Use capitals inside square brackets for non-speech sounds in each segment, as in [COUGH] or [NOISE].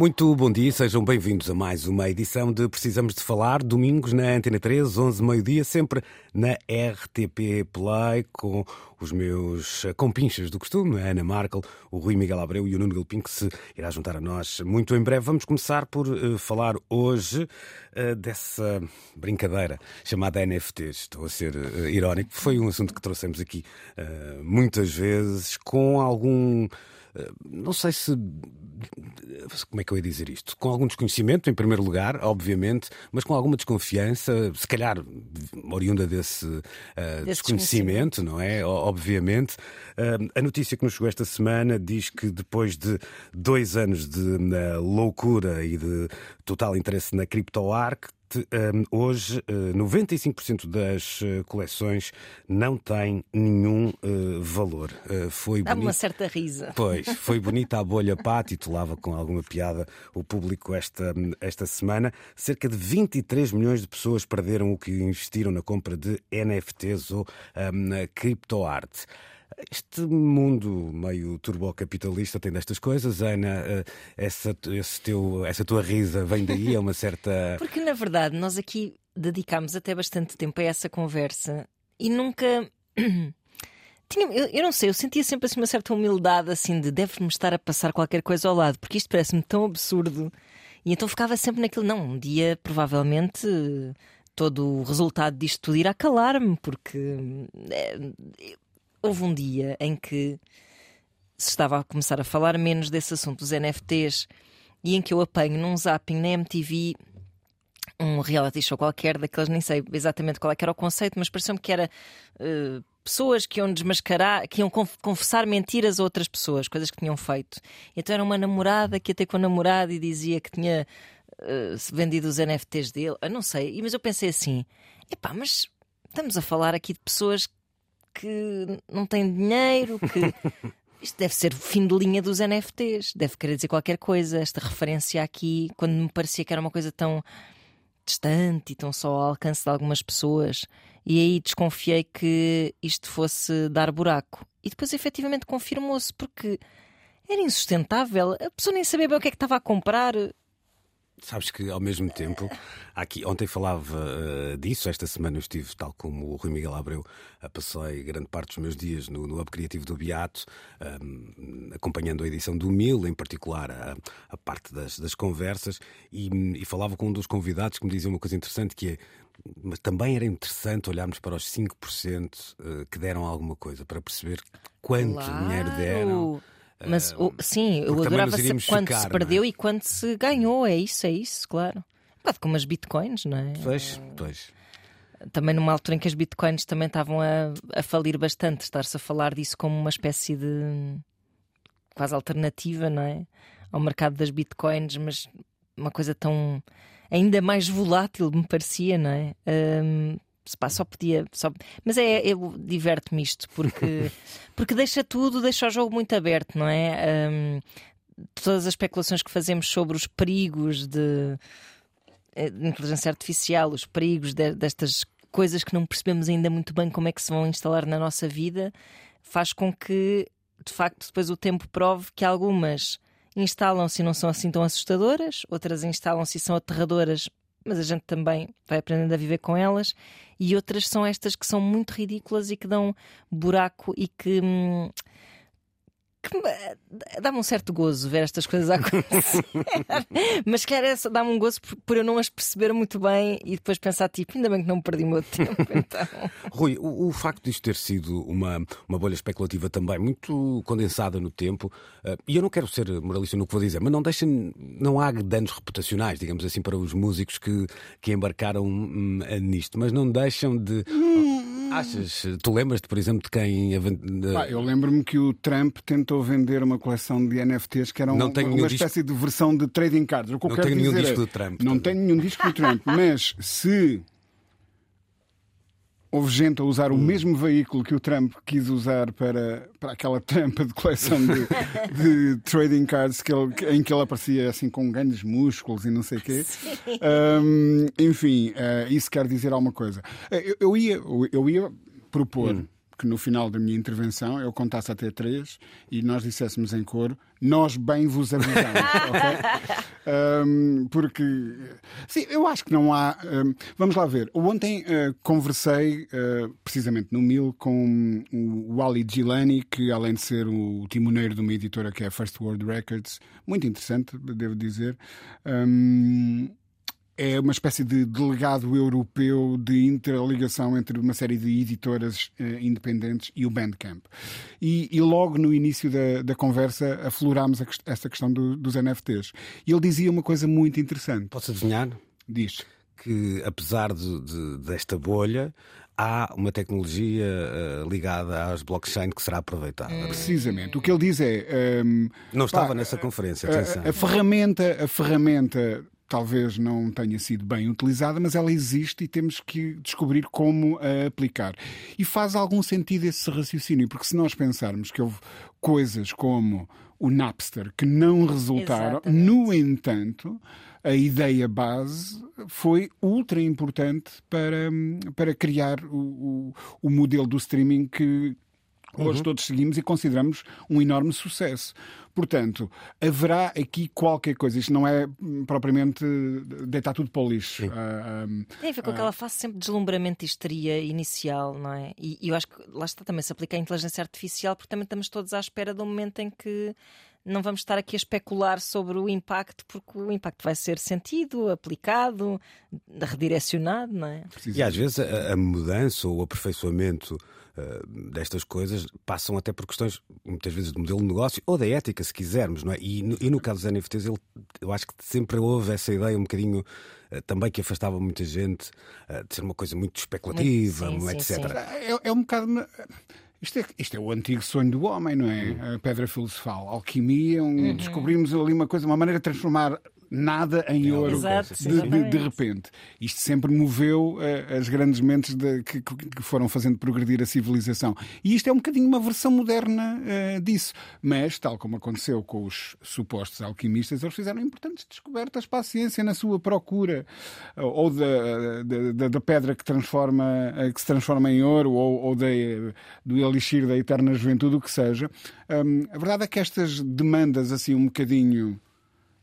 Muito bom dia, sejam bem-vindos a mais uma edição de Precisamos de Falar, domingos na Antena 3, 11, meio-dia, sempre na RTP Play, com os meus compinchas do costume, a Ana Markel, o Rui Miguel Abreu e o Nuno Galpim, que se irá juntar a nós muito em breve. Vamos começar por uh, falar hoje uh, dessa brincadeira chamada NFTs. Estou a ser uh, irónico, foi um assunto que trouxemos aqui muitas vezes, com algum não sei se. Como é que eu ia dizer isto? Com algum desconhecimento, em primeiro lugar, obviamente, mas com alguma desconfiança, se calhar oriunda desse, uh, desse desconhecimento, não é? Obviamente. Uh, a notícia que nos chegou esta semana diz que depois de dois anos de loucura e de total interesse na CryptoArk, hoje 95% das uh, coleções não têm nenhum uh, valor. Foi Dá uma certa risa. Pois, [LAUGHS] foi bonita a bolha pá, titulava com alguma piada o público esta, esta semana. Cerca de 23 milhões de pessoas perderam o que investiram na compra de NFTs ou um, criptoarte. Este mundo meio turbocapitalista tem destas coisas, Ana. Eh, essa, teu, essa tua risa vem daí, é uma certa. [LAUGHS] Porque, na verdade, nós aqui dedicámos até bastante tempo a essa conversa e nunca. [CLEARS THROAT] Tinha, eu, eu, não sei, eu sentia sempre assim uma certa humildade, assim, de deve-me estar a passar qualquer coisa ao lado, porque isto parece-me tão absurdo. E então ficava sempre naquilo, não, um dia provavelmente todo o resultado disto tudo irá calar-me, porque é, houve um dia em que se estava a começar a falar menos desse assunto dos NFTs e em que eu apanho num zapping na MTV um reality show qualquer, daqueles nem sei exatamente qual é era o conceito, mas pareceu-me que era uh, pessoas que iam desmascarar, que iam confessar mentiras a outras pessoas, coisas que tinham feito. Então era uma namorada que ia ter com o namorado e dizia que tinha uh, vendido os NFTs dele, eu não sei, mas eu pensei assim: epá, mas estamos a falar aqui de pessoas que não tem dinheiro, que. [LAUGHS] Isto deve ser o fim de linha dos NFTs, deve querer dizer qualquer coisa. Esta referência aqui, quando me parecia que era uma coisa tão distante e tão só ao alcance de algumas pessoas, e aí desconfiei que isto fosse dar buraco. E depois efetivamente confirmou-se, porque era insustentável. A pessoa nem sabia bem o que é que estava a comprar. Sabes que ao mesmo tempo, aqui ontem falava uh, disso, esta semana eu estive, tal como o Rui Miguel Abreu, uh, passei grande parte dos meus dias no, no Hub Criativo do Beato, um, acompanhando a edição do Mil, em particular a, a parte das, das conversas, e, e, falava com um dos convidados que me dizia uma coisa interessante que é. Mas também era interessante olharmos para os 5% uh, que deram alguma coisa, para perceber quanto claro. dinheiro deram. Mas o, sim, eu adorava saber quanto se perdeu é? e quanto se ganhou. É isso, é isso, claro. Quase como as bitcoins, não é? Pois, pois. Também numa altura em que as bitcoins também estavam a, a falir bastante, estar-se a falar disso como uma espécie de quase alternativa, não é? Ao mercado das bitcoins, mas uma coisa tão ainda mais volátil, me parecia, não é? Um, só podia. Só... Mas é, eu diverto-me isto porque, [LAUGHS] porque deixa tudo, deixa o jogo muito aberto, não é? Um, todas as especulações que fazemos sobre os perigos de, eh, de inteligência artificial, os perigos de, destas coisas que não percebemos ainda muito bem como é que se vão instalar na nossa vida, faz com que, de facto, depois o tempo prove que algumas instalam-se e não são assim tão assustadoras, outras instalam-se e são aterradoras, mas a gente também vai aprendendo a viver com elas, e outras são estas que são muito ridículas e que dão buraco e que. Hum, que dá-me um certo gozo ver estas coisas acontecer. Mas que era dá-me um gozo por, por, eu não as perceber muito bem e depois pensar, tipo, ainda bem que não perdi o meu [LAUGHS] tempo. Então. Rui, o, o, facto disto ter sido uma, uma bolha especulativa também muito condensada no tempo, uh, e eu não quero ser moralista no que vou dizer, mas não deixem, não há danos reputacionais, digamos assim, para os músicos que, que embarcaram hum, nisto, mas não deixam de. Achas? Tu lembras-te, por exemplo, de quem. Ah, eu lembro-me que o Trump tentou vender uma coleção de NFTs que era uma, uma espécie de versão de trading cards. O que não eu quero tenho dizer nenhum disco é, do Trump. Não também. tenho nenhum disco do Trump, [LAUGHS] mas se houve gente a usar o Hum. mesmo veículo que o Trump quis usar para, para aquela [LAUGHS] tampa de coleção de, de [LAUGHS] trading cards que ele- em que ele aparecia assim com grandes músculos e não sei o quê. Hum, enfim, eh, isso quer dizer alguma coisa. Eh, Eu, eu ia, eu ia propor. Hum. Que no final da minha intervenção eu contasse até três e nós disséssemos em coro: Nós bem vos avisamos. [LAUGHS] ok? Um, porque, sim, eu acho que não há. um, vamos lá ver. Ontem uh, conversei, uh, precisamente no Mil, com o Wally Gilani, que além de ser o timoneiro de uma editora que é a First World Records, muito interessante, devo dizer. Um, é uma espécie de delegado europeu de interligação entre uma série de editoras eh, independentes e o Bandcamp. E, e logo no início da, da conversa aflorámos a quest- esta questão do- dos NFTs. E ele dizia uma coisa muito interessante. Posso adivinhar? Diz. Que apesar de- de- desta bolha, há uma tecnologia eh, ligada às blockchain que será aproveitada. Precisamente. O que ele diz é. ehm, Não estava pá, nessa conferência, atenção. A, a ferramenta, a ferramenta talvez não tenha sido bem utilizada, mas ela existe e temos que descobrir como a aplicar. E faz algum sentido esse raciocínio, porque se nós pensarmos que houve coisas como o Napster que não resultaram, Exatamente. no entanto, a ideia base foi ultra importante para, para criar o, o, o modelo do streaming que hoje todos seguimos e consideramos um enorme sucesso. Portanto, haverá aqui qualquer coisa. Isto não é hum, propriamente deitar tudo para o lixo. Ah, hum, Tem a ver com aquela fase sempre de deslumbramento e histeria inicial, não é? E, e eu acho que lá está também se aplica a inteligência artificial, porque também estamos todos à espera do momento em que não vamos estar aqui a especular sobre o impacto, porque o impacto vai ser sentido, aplicado, redirecionado, não é? E às vezes a, a mudança ou o aperfeiçoamento eh, destas coisas passam até por questões, muitas vezes, de modelo de negócio ou da ética, se quisermos, não é? E no, e no caso dos NFTs, ele, eu acho que sempre houve essa ideia um bocadinho eh, também que afastava muita gente eh, de ser uma coisa muito especulativa, Muito- sim, etc. sim, sim. é, é um bocado. Isto é, isto é o antigo sonho do homem, não é? A pedra filosofal, alquimia, um, descobrimos ali uma coisa, uma maneira de transformar nada em ouro Exato, de, de- de repente. Isto sempre moveu eh, as grandes mentes de- que, que- foram fazendo progredir a civilização. E isto é um bocadinho uma versão moderna eh, disso. Mas, tal como aconteceu com os supostos alquimistas, eles fizeram importantes descobertas para a ciência na sua procura eh, ou da, da- pedra que, transforma, que se transforma em ouro ou, ou da, do elixir da eterna juventude, o que seja. Hum, a verdade é que estas demandas assim um bocadinho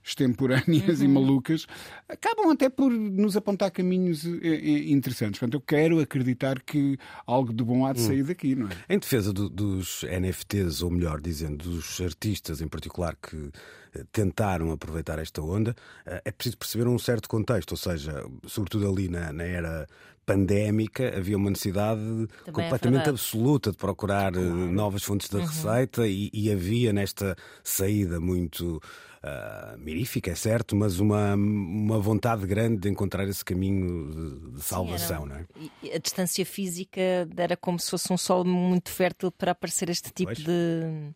extemporâneas e malucas acabam até por nos apontar caminhos eh, eh, interessantes. Portanto, eu quero acreditar que algo de bom há de sair daqui, não é? Em defesa do- dos NFTs, ou melhor dizendo, dos artistas em particular que eh, tentaram aproveitar esta onda, é preciso perceber um certo contexto, ou seja, sobretudo ali na, na era pandémica, havia uma necessidade é completamente verdade. absoluta de procurar eh, novas fontes de receita e, e havia nesta saída muito ah, mirífica, é certo, mas uma, uma vontade grande de encontrar esse caminho de, salvação, Sim, não é? era- a distância física era como se fosse um solo muito fértil para aparecer este tipo Pois. de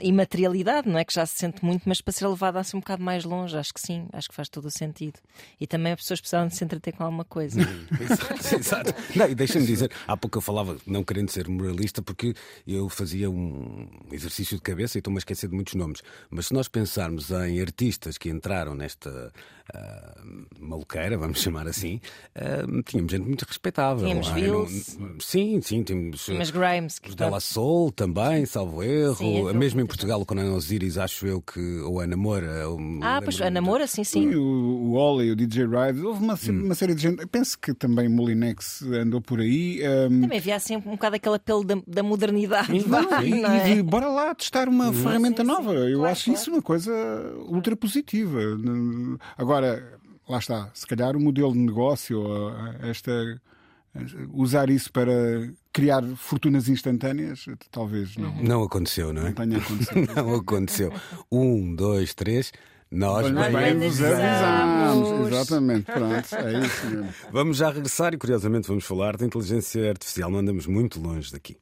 imaterialidade, não é? Que já se sente muito, mas para ser levada assim um bocado mais longe, acho que sim, acho que faz todo o sentido. E também as pessoas precisavam de se entreter com alguma coisa. exato, [LAUGHS] exato. Não, e deixa-me dizer, há pouco eu falava, não querendo ser moralista, porque eu fazia um exercício de cabeça e estou-me a esquecer de muitos nomes. Mas se nós pensarmos em artistas que entraram nesta ah, maluqueira, vamos [LAUGHS] chamar assim, ah, tínhamos gente muito respeitável. Tínhamos é? Vils. Sim, sim, tínhamos. Mas Grimes, que Os Della Soul também, salvo erro. Sim, aquele- Mesmo em Portugal, com Ana Osiris, acho eu que. Ou a Namora. eu me Ah, pois a muito. namora, sim, sim. O, o Oli, o DJ Ride, houve uma, Hum. uma série de gente. Eu penso que também Molinex andou por aí. hum, Também havia assim um bocado aquele apelo da, da modernidade. Não, e, [LAUGHS] não é? e de bora lá testar uma ferramenta Sim, sim. nova. Eu Claro, acho claro. isso uma coisa ultra positiva. Agora, lá está, se calhar o modelo de negócio, ou esta usar isso para criar fortunas instantâneas, talvez não, Não aconteceu, não é? não tenha acontecido. [LAUGHS] Não aconteceu. Um, dois, três. Nós Nós bem, bem bem vos avisamos. avisamos. Exatamente, pronto, é isso mesmo. [LAUGHS] Vamos já regressar e, curiosamente, vamos falar de inteligência artificial. Não andamos muito longe daqui.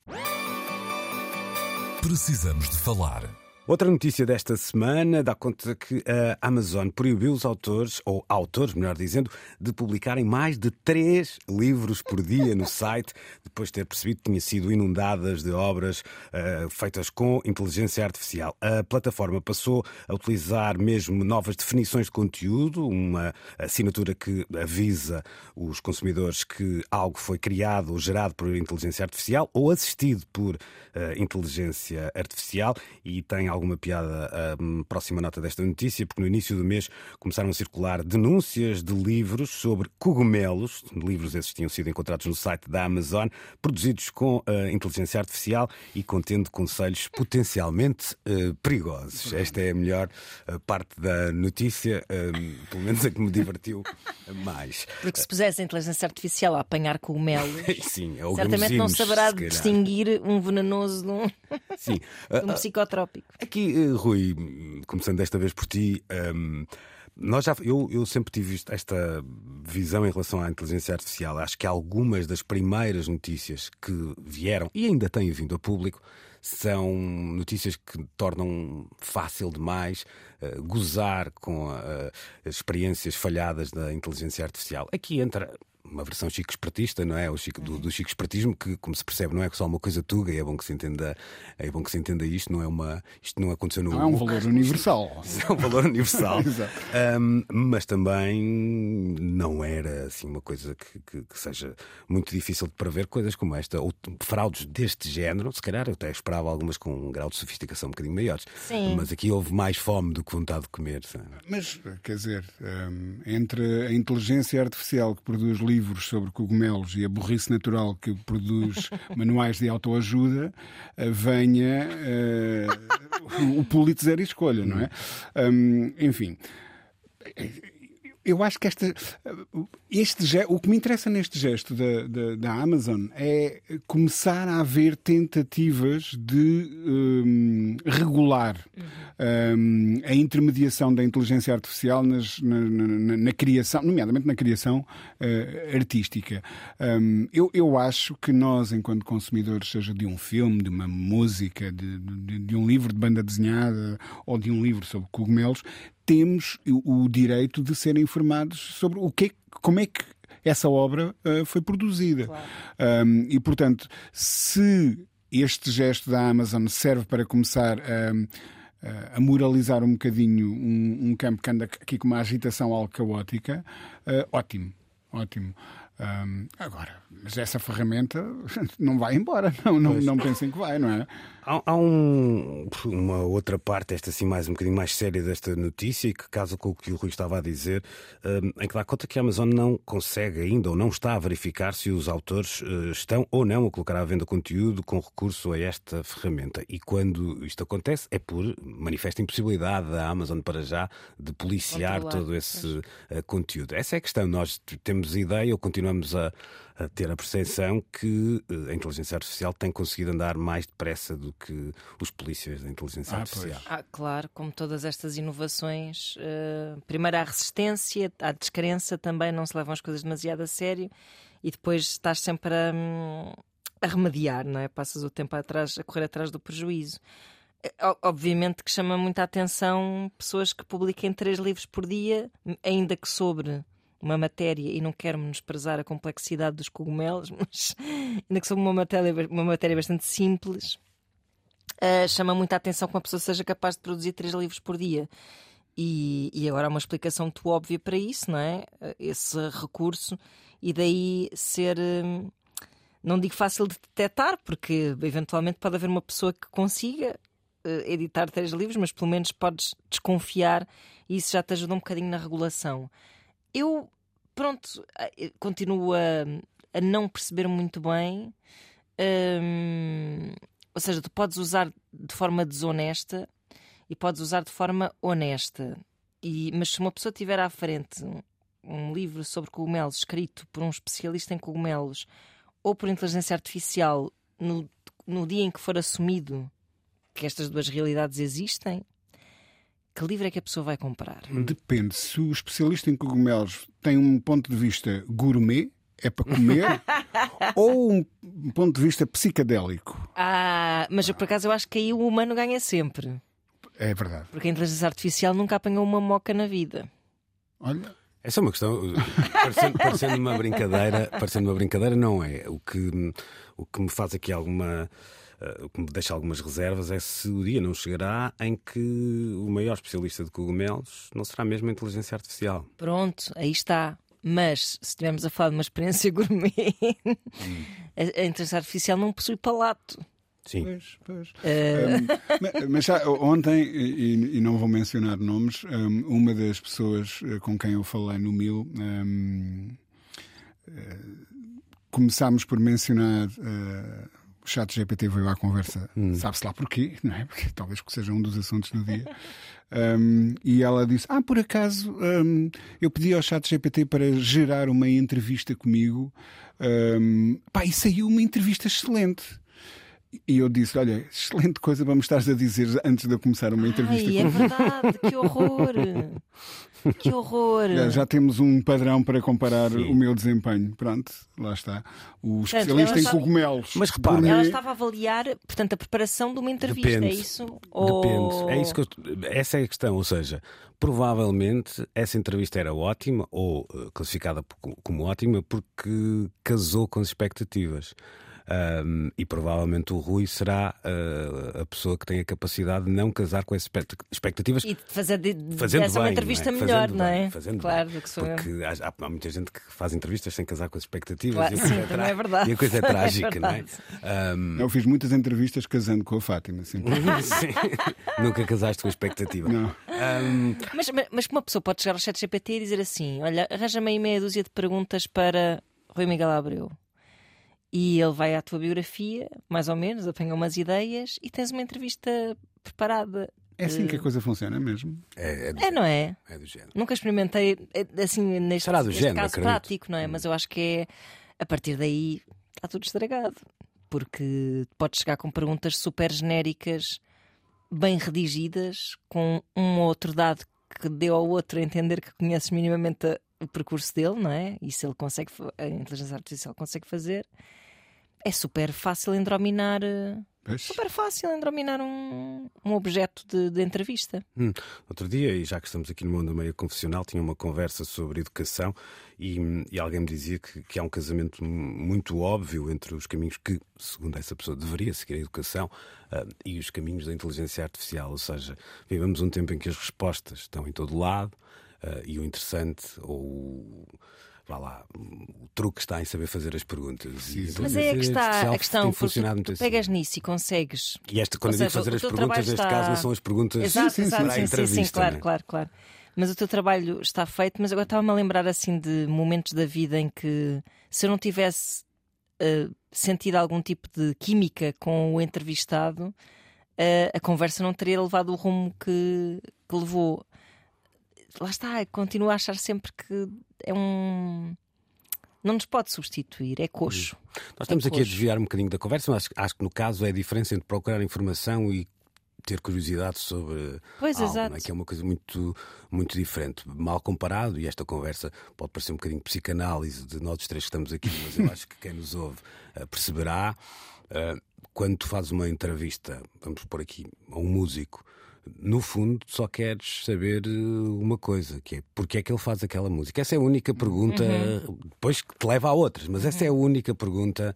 Precisamos de falar. Outra notícia desta semana dá conta que a Amazon proibiu os autores, ou autores, melhor dizendo, de publicarem mais de três livros por dia no site, depois de ter percebido que tinha sido inundadas de obras uh, feitas com inteligência artificial. A plataforma passou a utilizar mesmo novas definições de conteúdo, uma assinatura que avisa os consumidores que algo foi criado ou gerado por inteligência artificial ou assistido por uh, inteligência artificial e tem alguma piada a um, próxima nota desta notícia, porque no início do mês começaram a circular denúncias de livros sobre cogumelos. Livros esses tinham sido encontrados no site da Amazon, produzidos com uh, inteligência artificial e contendo conselhos potencialmente uh, perigosos. Esta é a melhor uh, parte da notícia, pelo menos a que me divertiu mais. Porque se pusesse a inteligência artificial a apanhar cogumelos, [LAUGHS] Sim, é certamente não saberá distinguir um venenoso de um, Sim. [LAUGHS] de um psicotrópico. Aqui, eh, Rui, começando desta vez por ti, ehm, nós já, eu, eu sempre tive esta visão em relação à inteligência artificial. Acho que algumas das primeiras notícias que vieram e ainda têm vindo a público são notícias que tornam fácil demais eh, gozar com eh, as experiências falhadas da inteligência artificial. Aqui entra uma versão chico espertista, não é? O chico, do, do chico espertismo, que, como se percebe, não é só uma coisa tuga, e é bom que se entenda, é bom que se entenda isto, não é uma. Isto não aconteceu no. Não é um valor universal. [LAUGHS] É um valor universal. [LAUGHS] Exato. Um, mas também não era assim uma coisa que, que- que seja muito difícil de prever, coisas como esta, ou fraudes deste género, se calhar eu até esperava algumas com um grau de sofisticação um bocadinho maiores. Sim. Mas aqui houve mais fome do que vontade de comer. sabe? Mas, quer dizer, entre a inteligência artificial que produz livros sobre cogumelos e a burrice natural que produz [LAUGHS] manuais de autoajuda, eh, venha eh, o Pulitzer e escolha, não é? Hum, enfim. Eu acho que esta, este, o que me interessa neste gesto da, da, da Amazon é começar a haver tentativas de hum, regular hum, a intermediação da inteligência artificial nas- na, na- na- criação, nomeadamente na criação eh, artística. Hum, eu, eu acho que nós, enquanto consumidores, seja de um filme, de uma música, de, de- de um livro de banda desenhada ou de um livro sobre cogumelos, temos o, direito de ser informados sobre o que, é- como é que essa obra eh, foi produzida. Um, e, portanto, se este gesto da Amazon serve para começar a, a moralizar um bocadinho um, um campo que anda aqui com uma agitação algo caótica, eh, ótimo, ótimo. Um, agora, mas essa ferramenta [LAUGHS] não vai embora, não, não, não pensem que vai, não é? Há, há um- uma outra parte, esta assim mais um bocadinho mais séria desta notícia, e que casa com o que o Rui estava a dizer, hum, em que dá conta que a Amazon não consegue ainda ou não está a verificar se os autores eh, estão ou não a colocar à venda conteúdo com recurso a esta ferramenta. E quando isto acontece é por manifesta impossibilidade da Amazon para já de policiar Controlar, todo esse eh, conteúdo. Essa é a questão. Nós temos ideia ou continuamos a, a ter a percepção que eh, a inteligência artificial tem conseguido andar mais depressa do que os polícias da inteligência Ah, artificial. Ah, claro, como todas estas inovações, eh, primeiro há resistência, há descrença também, não se levam as coisas demasiado a sério e depois estás sempre a, hum, a remediar, não é? Passas o tempo atrás, a correr atrás do prejuízo. Eh, Obviamente que chama muita atenção pessoas que publiquem três livros por dia, ainda que sobre uma matéria, e não quero menosprezar a complexidade dos cogumelos, [LAUGHS] mas ainda que sobre uma matéria, uma matéria bastante simples, Uh, chama muita atenção que uma pessoa seja capaz de produzir três livros por dia. E, e agora há uma explicação muito óbvia para isso, não é? Uh, Esse recurso, e daí ser. hum, Não digo fácil de detectar, porque eventualmente pode haver uma pessoa que consiga editar três livros, mas pelo menos podes desconfiar e isso já te ajuda um bocadinho na regulação. Eu, pronto, continuo a, a não perceber muito bem. hum, ou seja, tu podes usar de forma desonesta e podes usar de forma honesta. E, mas se uma pessoa tiver à frente um, um livro sobre cogumelos escrito por um especialista em cogumelos ou por inteligência artificial no, no dia em que for assumido que estas duas realidades existem, que livro é que a pessoa vai comprar? Depende. Se o especialista em cogumelos tem um ponto de vista gourmet, é para comer, [LAUGHS] ou um ponto de vista psicadélico. Ah, mas por acaso eu acho que aí o humano ganha sempre. É verdade. Porque a inteligência artificial nunca apanhou uma moca na vida. Olha, Essa é uma questão, parecendo, parecendo uma brincadeira, parecendo uma brincadeira, não é. O que, o que me faz aqui alguma. Eh, o que me deixa algumas reservas é se o dia não chegará em que o maior especialista de cogumelos não será mesmo a inteligência artificial. Pronto, aí está. Mas se estivermos a falar de uma experiência [LAUGHS] gourmet, a, a inteligência artificial não possui palato. Sim. Pois, pois. Um, ma- mas já ontem, e, e não vou mencionar nomes, um, uma das pessoas eh, com quem eu falei no Mil. um, eh, começámos por mencionar. eh, o chat GPT veio à conversa, sabe-se lá porquê, não é? Porque talvez que seja um dos assuntos do dia. Um, e ela disse: Ah, por acaso um, eu pedi ao chat GPT para gerar uma entrevista comigo. Um, pá, e saiu uma entrevista excelente. E eu disse: Olha, excelente coisa para me estares a dizer antes de eu começar uma entrevista Ai, é comigo. verdade, que horror! [LAUGHS] Que horror! Já, já temos um padrão para comparar Sim. o meu desempenho. Pronto, lá está. O especialista em está- cogumelos. Mas repara-. Ela estava a avaliar, portanto, a preparação de uma entrevista, Depende. é isso? Ou- Depende. É isso que eu- essa é a questão. Ou seja, provavelmente essa entrevista era ótima ou eh, classificada como ótima porque casou com as expectativas. Ahm, e provavelmente o Rui será eh, a pessoa que tem a capacidade de não casar com expect- expectativas. E de fazer de, de Fazendo dessa uma bem, entrevista não é? melhor, Fazendo não é? bem, fazendo claro, bem. que sou eu. Porque há, há muita gente que faz entrevistas sem casar com as expectativas. Claro, e a coisa sim, tra- é verdade. E a coisa é [LAUGHS] É trágica, não é? Ahm, Eu fiz muitas entrevistas casando com a Fátima. Sim. [LAUGHS] sim. Nunca casaste com a expectativa. Não. Mas, mas, mas uma pessoa pode chegar ao chat GPT e dizer assim: Olha, arranja-me aí meia dúzia de perguntas para Rui Miguel Abreu. E ele vai à tua biografia, mais ou menos, apanha umas ideias e tens uma entrevista preparada. É assim que a coisa funciona mesmo. é, é do É, não é? É do género. Nunca experimentei é, assim neste, Será do neste género, caso acredito. prático, não é? Mas eu acho que é a partir daí está tudo estragado. Porque podes chegar com perguntas super genéricas, bem redigidas, com um ou outro dado que deu ao outro a entender que conheces minimamente a- o percurso dele, não é? E se ele consegue, a inteligência artificial consegue fazer, é super fácil endrominar. eh, Pois. Super fácil endrominar um, um objeto de, de entrevista. Hum, Outro dia, e já que estamos aqui no mundo meio confessional, tinha uma conversa sobre educação e, e alguém me dizia que, que há um casamento muito óbvio entre os caminhos que, segundo essa pessoa, deveria seguir a educação ah, e os caminhos da inteligência artificial. Ou seja, vivemos um tempo em que as respostas estão em todo lado ah, e o interessante ou o- Vá lá, o truque está em saber fazer as perguntas. E a Mas é a que está a questão, tem porque funcionado tu, muito tu assim. pegas nisso e consegues. E esta, quando eu digo seja, fazer as perguntas, neste está- caso, não são as perguntas Exato, sim, exato, para a sim, sim, sim, claro, né? claro, claro. Mas o teu trabalho está feito, mas agora estava-me a lembrar assim de momentos da vida em que se eu não tivesse eh, sentido algum tipo de química com o entrevistado, eh, a conversa não teria levado o rumo que, que levou. Lá está, continuo a achar sempre que é um. Não nos pode substituir, é coxo. Nós estamos É aqui a coxo. desviar um bocadinho da conversa, mas acho, que no caso é a diferença entre procurar informação e ter curiosidade sobre Pois, algo, exato. não é? que é uma coisa muito, muito diferente. Mal comparado, e esta conversa pode parecer um bocadinho psicanálise de nós três que estamos aqui, mas eu [LAUGHS] acho que quem nos ouve eh, perceberá eh, quando tu fazes uma entrevista, vamos pôr aqui, a um músico. No fundo, só queres saber eh, uma coisa, que é porque é que ele faz aquela música. Essa é a única pergunta, Uhum. depois que te leva a outras, mas essa é a única pergunta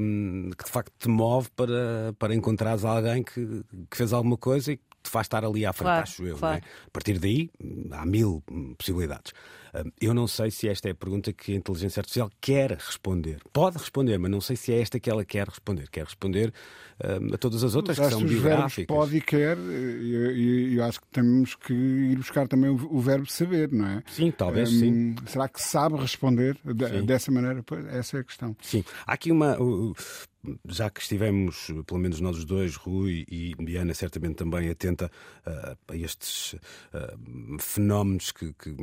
hum, que de facto te move para, para encontrares alguém que, que fez alguma coisa e que te faz estar ali à frente, Claro, acho eu. claro. não é? A partir daí, há mil possibilidades. Eu não sei se esta é a pergunta que a inteligência artificial quer responder. Pode responder, mas não sei se é esta que ela quer responder. Quer responder a todas as outras que são biográficas. pode e quer, e e- e eu acho que temos que ir buscar também o, o verbo saber, não é? Sim, talvez Hum, sim. Será que sabe responder de- Sim. dessa maneira? Pois, essa é a questão. Sim, há aqui uma. Já que estivemos, pelo menos nós os dois, Rui e Diana, certamente também atenta uh, a estes uh, fenómenos que, que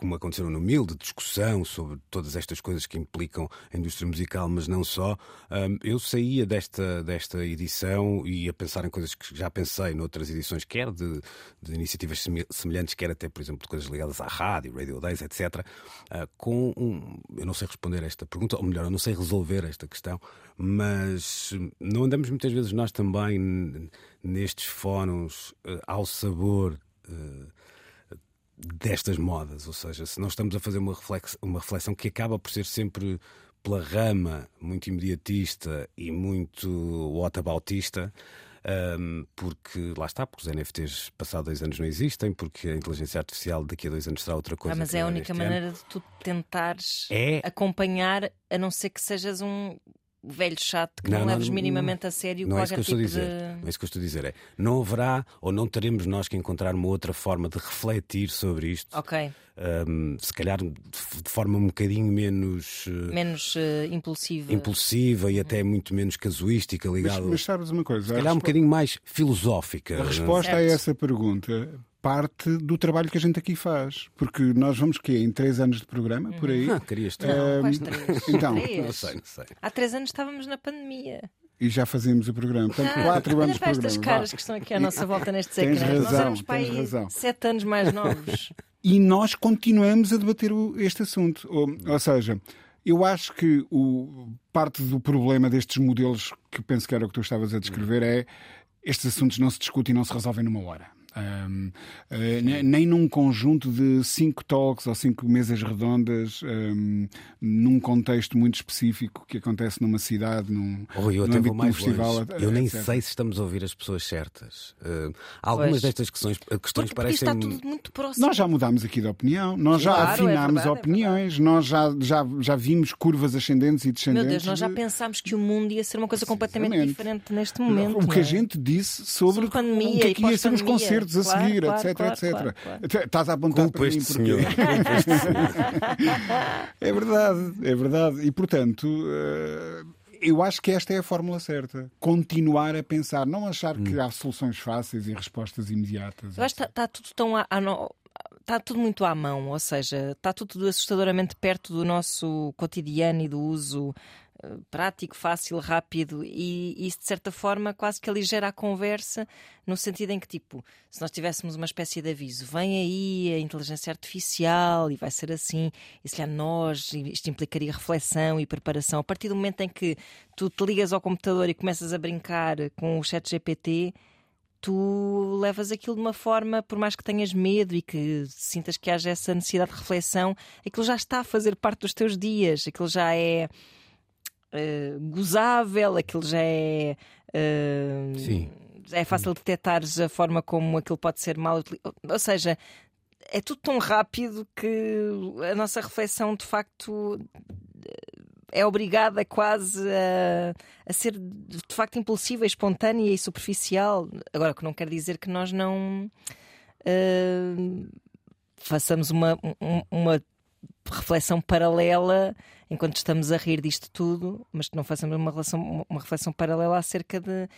como aconteceu no Mil, de discussão sobre todas estas coisas que implicam a indústria musical, mas não só, um, eu saía desta, desta edição e ia pensar em coisas que já pensei noutras edições, quer de, de iniciativas semelhantes, quer até, por exemplo, de coisas ligadas à rádio, Radio Days, etc. Uh, com um, eu não sei responder a esta pergunta, ou melhor, eu não sei resolver esta questão, mas não andamos muitas vezes nós também nestes fóruns uh, ao sabor. Uh, destas modas, ou seja, se nós estamos a fazer uma reflexão, uma reflexão que acaba por ser sempre pela rama muito imediatista e muito whataboutista, um, porque lá está, porque os NFTs passados dois anos não existem, porque a inteligência artificial daqui a dois anos será outra coisa. Ah, mas é a única maneira ano. de tu tentares é... acompanhar, a não ser que sejas um velho chato que não, não leves não, minimamente a sério não qualquer é isso que eu tipo estou a dizer. Não é isso que eu estou a dizer. É, não haverá ou não teremos nós que encontrar uma outra forma de refletir sobre isto. Ok. Um, se calhar de forma um bocadinho menos menos uh, impulsiva impulsiva e até muito menos casuística ligada mas, mas sabes uma coisa se calhar um bocadinho mais filosófica a resposta a essa pergunta parte do trabalho que a gente aqui faz. Porque nós vamos que em três anos de programa, por aí. Ah, querias tu. Não, quase três. Então, três. não sei, não sei. Há três anos estávamos na pandemia. E já fazíamos o programa. Portanto, Ah, quatro anos de para estas programa. caras que estão aqui à nossa volta nestes ecrãs. Nós éramos para aí razão. sete anos mais [LAUGHS] novos. E nós continuamos a debater este assunto. Ou, ou seja, eu acho que o, parte do problema destes modelos, que penso que era o que tu estavas a descrever, é estes assuntos não se discutem e não se resolvem numa hora. Ahm, eh, ne- nem num conjunto de cinco talks ou cinco mesas redondas ahm, num contexto muito específico que acontece numa cidade, num, Ou eu até vou um mais festival. longe. eh, Eu nem etc. sei se estamos a ouvir as pessoas certas. Uh, algumas Pois. destas questões, questões Porque, porque parecem. está tudo muito próximo. Nós já mudámos aqui de opinião, nós já Claro, é afinámos verdade, é opiniões, nós já, já, já vimos curvas ascendentes e Meu descendentes. Deus, nós já de- pensámos que o mundo ia ser uma coisa completamente diferente neste momento. o que não a é? gente disse sobre Sobre pandemia o que é que ia ser os pós-pandemia. Concertos a Claro, seguir, claro, etc, claro, etc. claro, claro. Até Estás a apontar Culpa para mim este porque... [LAUGHS] senhor. É verdade, é verdade. E portanto, eh, eu acho que esta é a fórmula certa. Continuar a pensar, não achar que há soluções fáceis e respostas imediatas. Eu acho que está, está tudo tão à, à no- está tudo muito à mão, ou seja, está tudo assustadoramente perto do nosso cotidiano e do uso prático, fácil, rápido e isso de certa forma quase que aligera a conversa no sentido em que tipo, se nós tivéssemos uma espécie de aviso, vem aí a inteligência artificial e vai ser assim, e se calhar nós, isto implicaria reflexão e preparação. A partir do momento em que tu te ligas ao computador e começas a brincar com o chat GPT, tu levas aquilo de uma forma, por mais que tenhas medo e que sintas que haja essa necessidade de reflexão, aquilo já está a fazer parte dos teus dias, aquilo já é eh, gozável, aquilo já é. eh, Sim. É fácil detectares a forma como aquilo pode ser mal utilizado. Ou seja, é tudo tão rápido que a nossa reflexão de facto é obrigada quase a, a ser de facto impulsiva, espontânea e superficial. Agora, que não quer dizer que nós não eh, façamos uma, um- uma reflexão paralela enquanto estamos a rir disto tudo, mas que não façamos uma, relação, uma reflexão paralela acerca de,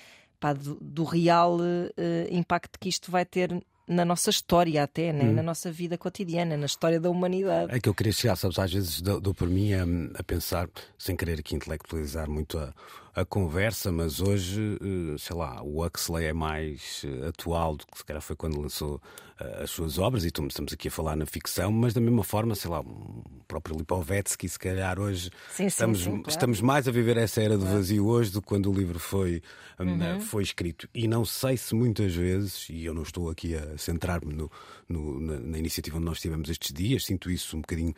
pá, do, do real eh, impacto que isto vai ter na nossa história até, né? na nossa vida cotidiana, na história da humanidade. É que eu queria chegar, sabes, às vezes dou, dou por mim a, a pensar, sem querer aqui intelectualizar muito a, a conversa, mas hoje, eh, sei lá, o Huxley é mais eh, atual do que se calhar foi quando lançou eh, as suas obras, e estamos aqui a falar na ficção, mas da mesma forma, sei lá, o próprio Lipovetsky, se calhar hoje Sim, sim, estamos, sim, claro. estamos mais a viver essa era do vazio hoje do que quando o livro foi, hum, Uhum. foi escrito. E não sei se muitas vezes, e eu não estou aqui a centrar-me no, no- na, na iniciativa onde nós tivemos estes dias, sinto isso um bocadinho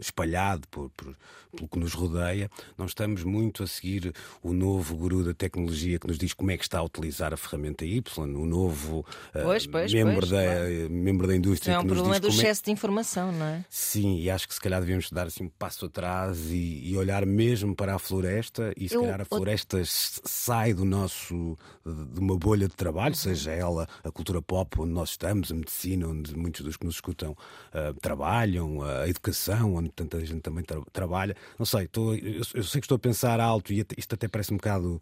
espalhado por, por- pelo que nos rodeia, não estamos muito a seguir o novo guru da tecnologia que nos diz como é que está a utilizar a ferramenta Y, o novo eh, Pois, pois, membro, pois, da, claro. membro da indústria é um que nos problema diz do como é excesso de informação, não é? Sim, e acho que se calhar devemos dar assim um passo atrás e, e olhar mesmo para a floresta e se Eu- calhar a floresta sai do nosso de uma bolha de trabalho, seja ela a cultura pop onde nós estamos, a medicina onde muitos dos que nos escutam ah, trabalham, a educação onde tanta gente também tra- trabalha. Não sei, estou, eu, eu sei que estou a pensar alto e isto até parece um bocado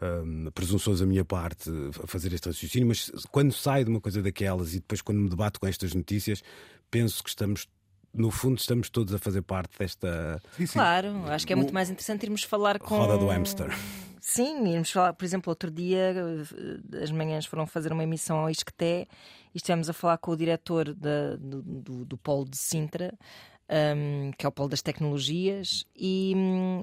hum, presunçoso da minha parte a fazer este raciocínio, mas quando saio de uma coisa daquelas e depois quando me debato com estas notícias, penso que estamos no fundo, estamos todos a fazer parte desta. Sim, sim. Claro, acho que é muito mais interessante irmos falar com. Roda do hamster. Sim, irmos falar, por exemplo, outro dia, eh, as manhãs foram fazer uma emissão ao Isqueté e estivemos a falar com o diretor da- do, do, do Polo de Sintra, hum, que é o Polo das Tecnologias, e,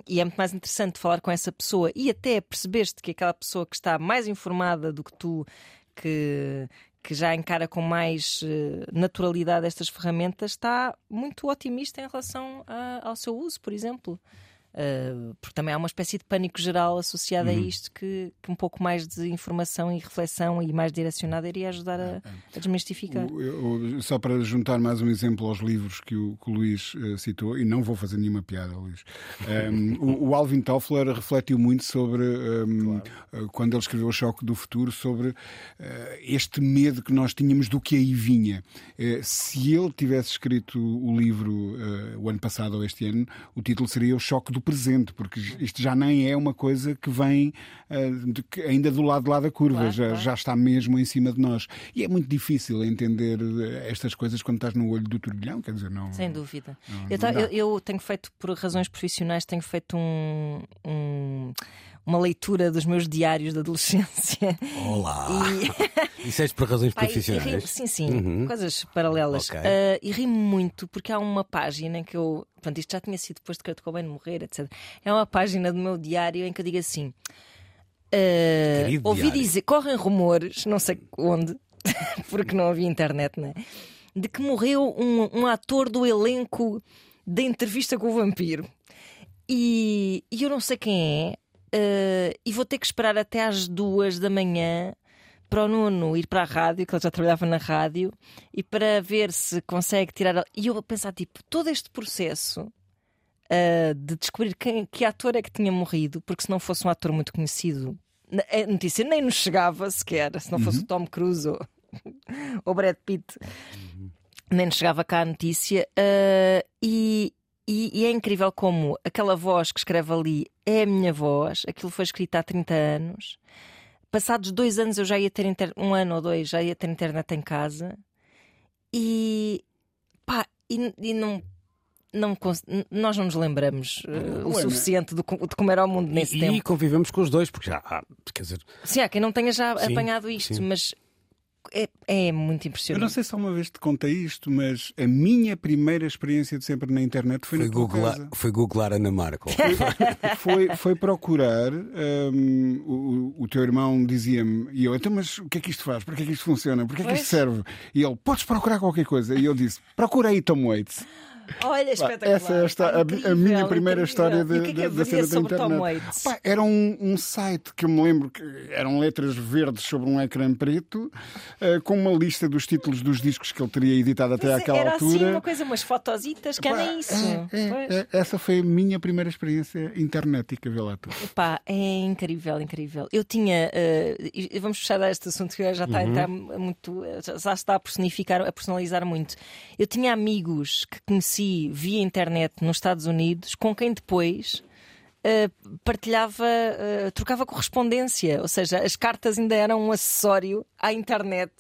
e é muito mais interessante falar com essa pessoa e até perceber-te que aquela pessoa que está mais informada do que tu, que, que já encara com mais eh, naturalidade estas ferramentas, está muito otimista em relação a- ao seu uso, por exemplo. Uh, porque também há uma espécie de pânico geral associado a isto que, que um pouco mais de informação e reflexão e mais direcionada iria ajudar a, a desmistificar. O- eu- só para juntar mais um exemplo aos livros que o, que o Luís eh, citou, e não vou fazer nenhuma piada, Luís. Um, o, o Alvin Toffler refletiu muito sobre, um, eh, quando ele escreveu O Choque do Futuro, sobre eh, este medo que nós tínhamos do que aí vinha. Se ele tivesse escrito o livro o ano passado ou este ano, o título seria O Choque do Presente, porque isto já nem é uma coisa que vem eh, de que- ainda do lado de lá da curva, Claro, já, claro. já está mesmo em cima de nós. E é muito difícil entender eh, estas coisas quando estás no olho do turbilhão, quer dizer, não. Sem dúvida. Não, eu, não dá. eu- eu tenho feito, por razões profissionais, tenho feito um- um- uma leitura dos meus diários de adolescência. Olá! E, Isso é por razões e profissionais? ri- sim, sim, Uhum. coisas paralelas. Ok. Ah, e ri-me muito porque há uma página em que eu. Pronto, isto já tinha sido depois de Kurt Cobain morrer, etc. É uma página do meu diário em que eu digo assim. Querido ouvi diário. dizer, correm rumores, não sei onde, [LAUGHS] porque não havia internet, né? De que morreu um, um ator do elenco da entrevista com o vampiro. E, e eu não sei quem é, ah, e vou ter que esperar até às duas da manhã para o Nuno ir para a rádio, que ele já trabalhava na rádio, e para ver se consegue tirar. E eu a pensar, tipo, todo este processo ah, de descobrir quem, que ator é que tinha morrido, porque se não fosse um ator muito conhecido, a notícia nem nos chegava sequer, se não fosse o Tom Cruise ou, [LAUGHS] ou Brad Pitt, nem nos chegava cá a notícia. ah, e, e- e é incrível como aquela voz que escreve ali é a minha voz, aquilo foi escrito há 30 anos. Passados dois anos eu já ia ter inter... um ano ou dois, já ia ter internet em casa e pá, e, e não, não nós não nos lembramos eh, o Ué, suficiente co- de como era o mundo nesse e, tempo. e convivemos com os dois, porque já há, quer dizer, Sim, há quem não tenha já Sim, apanhado isto, sim. mas é, é muito Eu impressionante. não sei se uma vez te contei isto, mas a minha primeira experiência de sempre na internet foi, foi na tua googlar, casa. foi googlar Ana Marco. foi, foi procurar. hum, o, o teu irmão dizia-me, e eu, então, mas o que é que isto faz? Porquê é que isto funciona? Porquê é que isto serve? E ele, podes procurar qualquer coisa. E eu disse, procura aí Tom Waits. Olha, espetacular. Essa é esta, a- a, minha primeira incrível. história E de- que é que da cena da internet. Pá, era um, um site que eu me lembro que eram letras verdes sobre um ecrã preto, eh, com uma lista dos títulos dos discos que ele teria editado até é, àquela era altura. assim uma coisa, umas fotositas que Pá, era isso. é, é, é, essa foi a minha primeira experiência internetica, vê lá tu. Pá, é incrível, incrível. Eu tinha. e vamos fechar este assunto que já está entrar muito. Já já está a personificar, a personalizar muito. Eu tinha amigos que conheci via internet nos Estados Unidos, com quem depois. eh, partilhava, eh, trocava correspondência, ou seja, as cartas ainda eram um acessório à internet.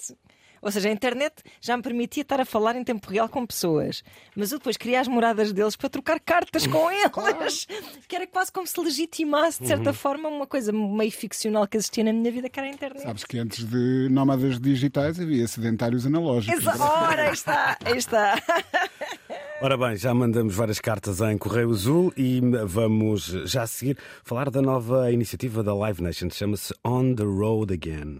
Ou seja, a internet já me permitia estar a falar em tempo real com pessoas, mas eu depois queria as moradas deles para trocar cartas com eles, [LAUGHS] que era quase como se legitimasse, de certa forma, uma coisa meio ficcional que existia na minha vida, que era a internet. Sabes que antes de nómadas digitais havia sedentários analógicos. Exa- Ora, aí está, aí está. [LAUGHS] Ora bem, já mandamos várias cartas em Correio Azul e vamos já a seguir falar da nova iniciativa da Live Nation, chama-se On the Road Again.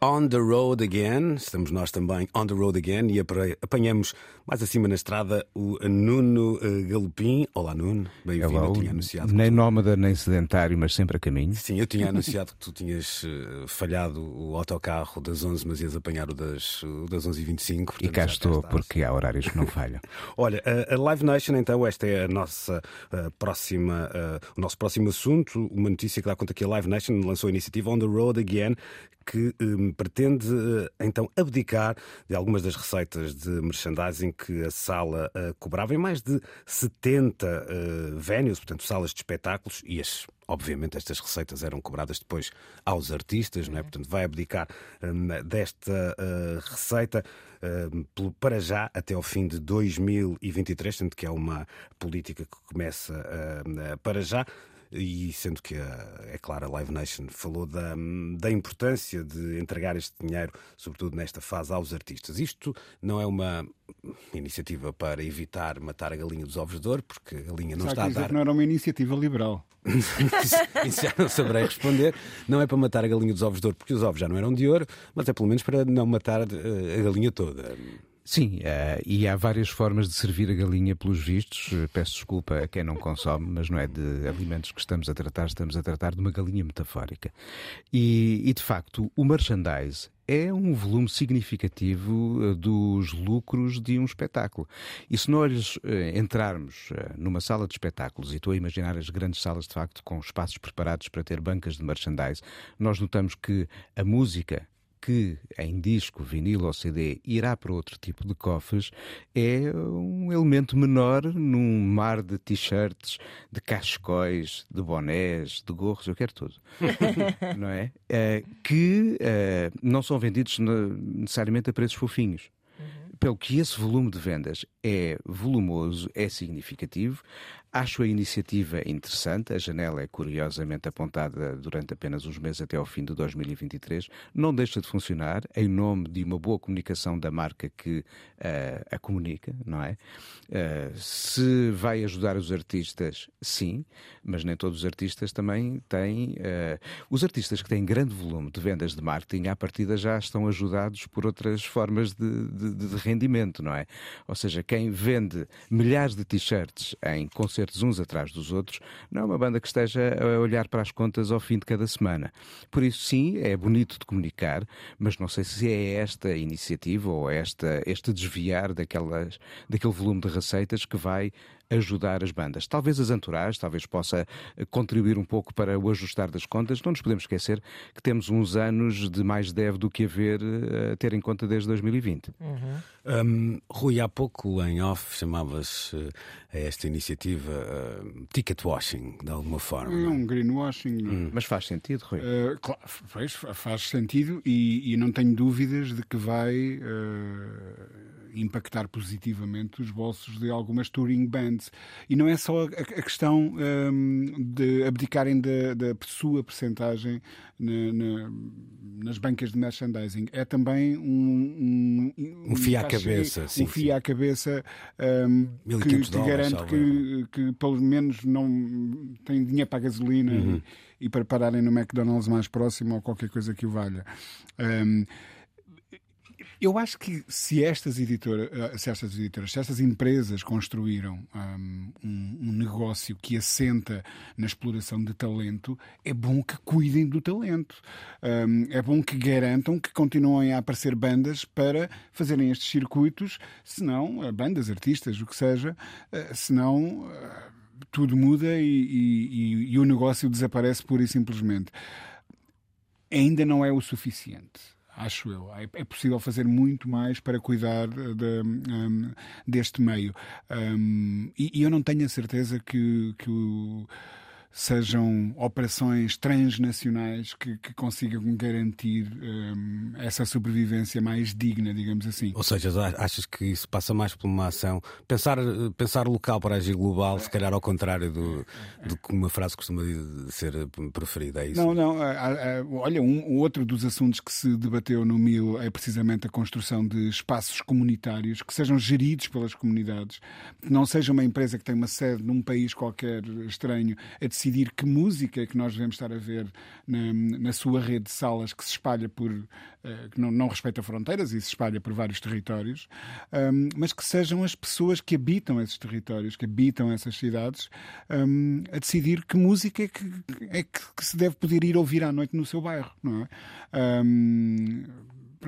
On the Road Again, estamos nós também on the road again e apanhamos mais acima na estrada o Nuno eh, Galopim. Olá Nuno, bem-vindo. Eu tinha anunciado. nem tu- nómada nem sedentário, mas sempre a caminho. Sim, eu tinha [LAUGHS] anunciado que tu tinhas eh, falhado o autocarro das 11, mas ias apanhar o das, o das 11h25. E cá estou, porque há horários que não falham. [LAUGHS] Olha, a- a Live Nation, então, esta é a nossa eh, próxima, eh, o nosso próximo assunto. Uma notícia que dá conta que a Live Nation lançou a iniciativa On the Road Again, que eh, pretende eh, então abdicar de algumas das receitas de merchandising que a sala eh, cobrava. Em mais de 70 eh, venues, portanto, salas de espetáculos, e as obviamente estas receitas eram cobradas depois aos artistas, não é? Portanto, vai abdicar desta uh, receita uh, para já até ao fim de 2023, sendo que é uma política que começa uh, para já e sendo que, é claro, a Live Nation falou da, da importância de entregar este dinheiro, sobretudo nesta fase, aos artistas. Isto não é uma iniciativa para evitar matar a galinha dos ovos de ouro, porque a galinha não está a dar. Que não era uma iniciativa liberal. [LAUGHS] isso, já não saberei responder. Não é para matar a galinha dos ovos de ouro, porque os ovos já não eram de ouro, mas é pelo menos para não matar eh, a galinha toda. Sim, uh, e há várias formas de servir a galinha, pelos vistos. Eh, peço desculpa a quem não consome, mas não é de alimentos que estamos a tratar, estamos a tratar de uma galinha metafórica. E, e de facto, o merchandise é um volume significativo dos lucros de um espetáculo. E se nós entrarmos numa sala de espetáculos, e estou a imaginar as grandes salas de facto com espaços preparados para ter bancas de merchandise, nós notamos que a música que em disco, vinil ou CD irá para outro tipo de cofres é um elemento menor num mar de t-shirts, de cascóis, de bonés, de gorros, eu quero tudo. [LAUGHS] não é? Uh, que uh, não são vendidos necessariamente a preços fofinhos pelo que esse volume de vendas é volumoso, é significativo, Acho a iniciativa interessante. A janela é curiosamente apontada durante apenas uns meses até ao fim de 2023. Não deixa de funcionar em nome de uma boa comunicação da marca que uh, a comunica, não é? Uh, se vai ajudar os artistas, sim, mas nem todos os artistas também têm. Uh, os artistas que têm grande volume de vendas de marketing, à partida já estão ajudados por outras formas de, de, de rendimento, não é? Ou seja, quem vende milhares de t-shirts em concertos concertos uns atrás dos outros, não é uma banda que esteja a olhar para as contas ao fim de cada semana. Por isso, sim, é bonito de comunicar, mas não sei se é esta iniciativa ou esta, este desviar daquelas, daquele volume de receitas que vai ajudar as bandas. Talvez as Anturais, talvez possa eh, contribuir um pouco para o ajustar das contas. Não nos podemos esquecer que temos uns anos de mais deve do que haver eh, a ter em conta desde 2020. Uhum. Um, Rui, há pouco em off chamavas uh, esta iniciativa uh, ticket washing, de alguma forma. Não, um greenwashing. Hum. Mas faz sentido, Rui? Uh, claro, faz, faz sentido e, e, não tenho dúvidas de que vai impactar positivamente os bolsos de algumas touring bands. E não é só a, a questão um, de abdicarem da, da sua percentagem na, na, nas bancas de merchandising, é também um, um, um fio à cabeça. Um sim, fio à cabeça um, que, que garante que, que pelo menos não tem dinheiro para a gasolina uhum. e, e, para pararem no McDonald's mais próximo ou qualquer coisa que o valha. Um, eu acho que se estas editoras, eh, se estas editoras, se estas empresas construíram um, um, negócio que assenta na exploração de talento, é bom que cuidem do talento. Um, é bom que garantam que continuem a aparecer bandas para fazerem estes circuitos, senão, eh, bandas, artistas, o que seja, uh, senão. Uh, tudo muda e, e, e o negócio desaparece pura e simplesmente. Ainda não é o suficiente acho eu. É, possível fazer muito mais para cuidar de, um, deste meio. Um, e, e, eu não tenho a certeza que, que o sejam operações transnacionais que, que consigam garantir um, essa sobrevivência mais digna, digamos assim. Ou seja, achas que isso passa mais por uma ação, pensar, pensar local para agir global, se calhar ao contrário do, do que uma frase costuma ser preferida, é isso? Não, não. Olha, um, outro dos assuntos que se debateu no MIL é precisamente a construção de espaços comunitários que sejam geridos pelas comunidades, que não seja uma empresa que tem uma sede num país qualquer estranho a decidir que música que nós devemos estar a ver na, na sua rede de salas que se espalha por. Uh, que não, não, respeita fronteiras e se espalha por vários territórios, um, mas que sejam as pessoas que habitam esses territórios, que habitam essas cidades, um, a decidir que música é, que, é que, se deve poder ir ouvir à noite no seu bairro, não é? Um,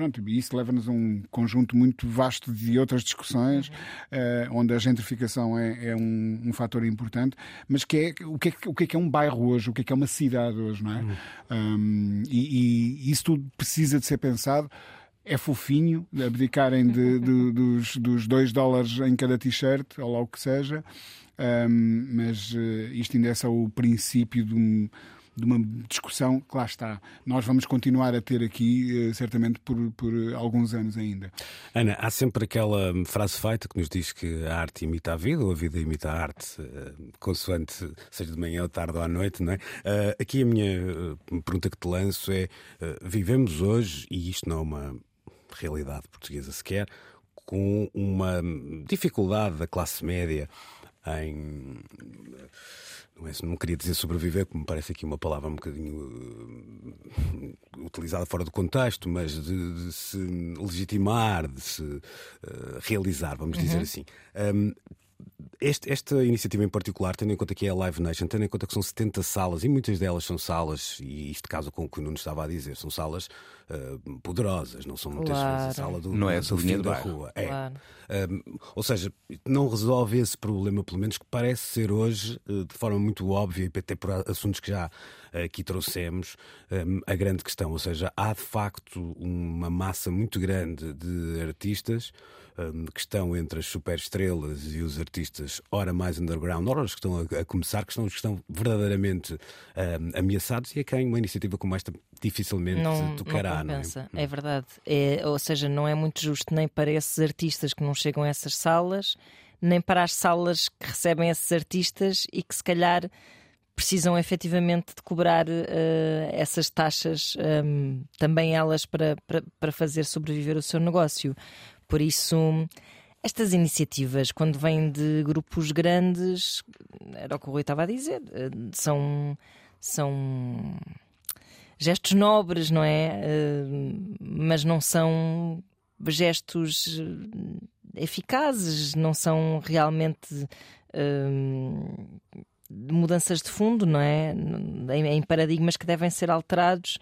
pronto, e isso leva-nos a um conjunto muito vasto de outras discussões, uh, onde a gentrificação é, é um, um, fator importante, mas que é, o, que é, o que é que é um bairro hoje, o que é que é uma cidade hoje, não é? Uhum. Um, e, e isso tudo precisa de ser pensado é fofinho abdicarem de, [LAUGHS] de, dos, dos dois dólares em cada t-shirt, ou lá o que seja, Um, mas uh, isto ainda é só o princípio de um de uma discussão que lá está. Nós vamos continuar a ter aqui, eh, certamente, por, por alguns anos ainda. Ana, há sempre aquela frase feita que nos diz que a arte imita a vida ou a vida imita a arte, eh, consoante seja de manhã, ou tarde ou à noite, não é? Eh, aqui a minha pergunta que te lanço é: vivemos hoje, e isto não é uma realidade portuguesa sequer, com uma dificuldade da classe média em não, é, não queria dizer sobreviver, como me parece aqui uma palavra um bocadinho uh, utilizada fora do contexto, mas de, de se legitimar, de se uh, realizar, vamos uhum. dizer assim. Um, este, esta iniciativa em particular, tendo em conta que é a Live Nation, tendo em conta que são 70 salas e muitas delas são salas, e isto caso com o que o Nuno estava a dizer, são salas uh, poderosas, não são muitas claro. vezes a sala do, não é do fim da rua. É. ou seja, não resolve esse problema, pelo menos que parece ser hoje, uh, de forma muito óbvia, e até por assuntos que já aqui trouxemos, um, a grande questão. Ou seja, há de facto uma massa muito grande de artistas um, que estão entre as superestrelas e os artistas, ora mais underground, ora os que estão a, a começar, que são os que estão verdadeiramente um, ameaçados e a quem uma iniciativa como esta dificilmente não, tocará. Não, compensa. não é? é verdade. É, ou seja, não é muito justo nem para esses artistas que não chegam a essas salas, nem para as salas que recebem esses artistas e que se calhar precisam efetivamente de cobrar uh, essas taxas, um, também elas, para, para, para fazer sobreviver o seu negócio. Por isso, estas iniciativas, quando vêm de grupos grandes, era o que o Rui estava a dizer, eh, são, são gestos nobres, não é? Eh, mas não são gestos eh, eficazes, não são realmente mudanças de fundo, não é? Em paradigmas que devem ser alterados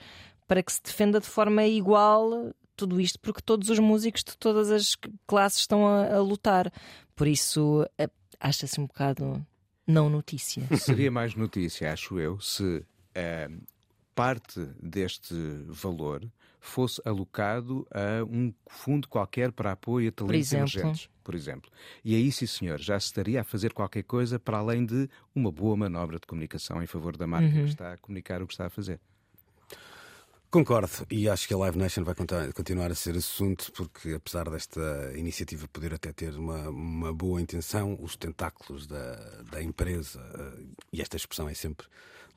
para que se defenda de forma igual tudo isto porque todos os músicos de todas as classes estão a, a lutar. Por isso, acha-se um bocado não notícia. [LAUGHS] Seria mais notícia, acho eu, se uh, parte deste valor fosse alocado a um fundo qualquer para apoio a talentos emergentes, por exemplo. E aí, sim, senhor, já se estaria a fazer qualquer coisa para além de uma boa manobra de comunicação em favor da marca uhum. que está a comunicar o que está a fazer. Concordo, e acho que a Live Nation vai continuar a ser assunto, porque apesar desta iniciativa poder até ter uma, uma boa intenção, os tentáculos da, da empresa, eh, e esta expressão é sempre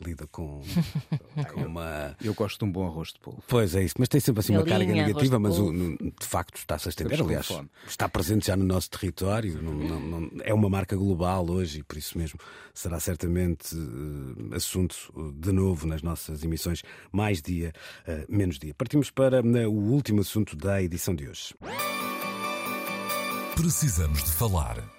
lida com, [LAUGHS] com uma. Eu gosto de um bom arroz de polvo. Pois é isso, mas tem sempre assim uma carga negativa, mas o, de facto está-se a estender. Aliás, está presente já no nosso território, não, não, não, é uma marca global hoje e por isso mesmo será certamente uh, assunto de novo nas nossas emissões, mais dia, uh, menos dia. Partimos para uh, o último assunto da edição de hoje. Precisamos de falar.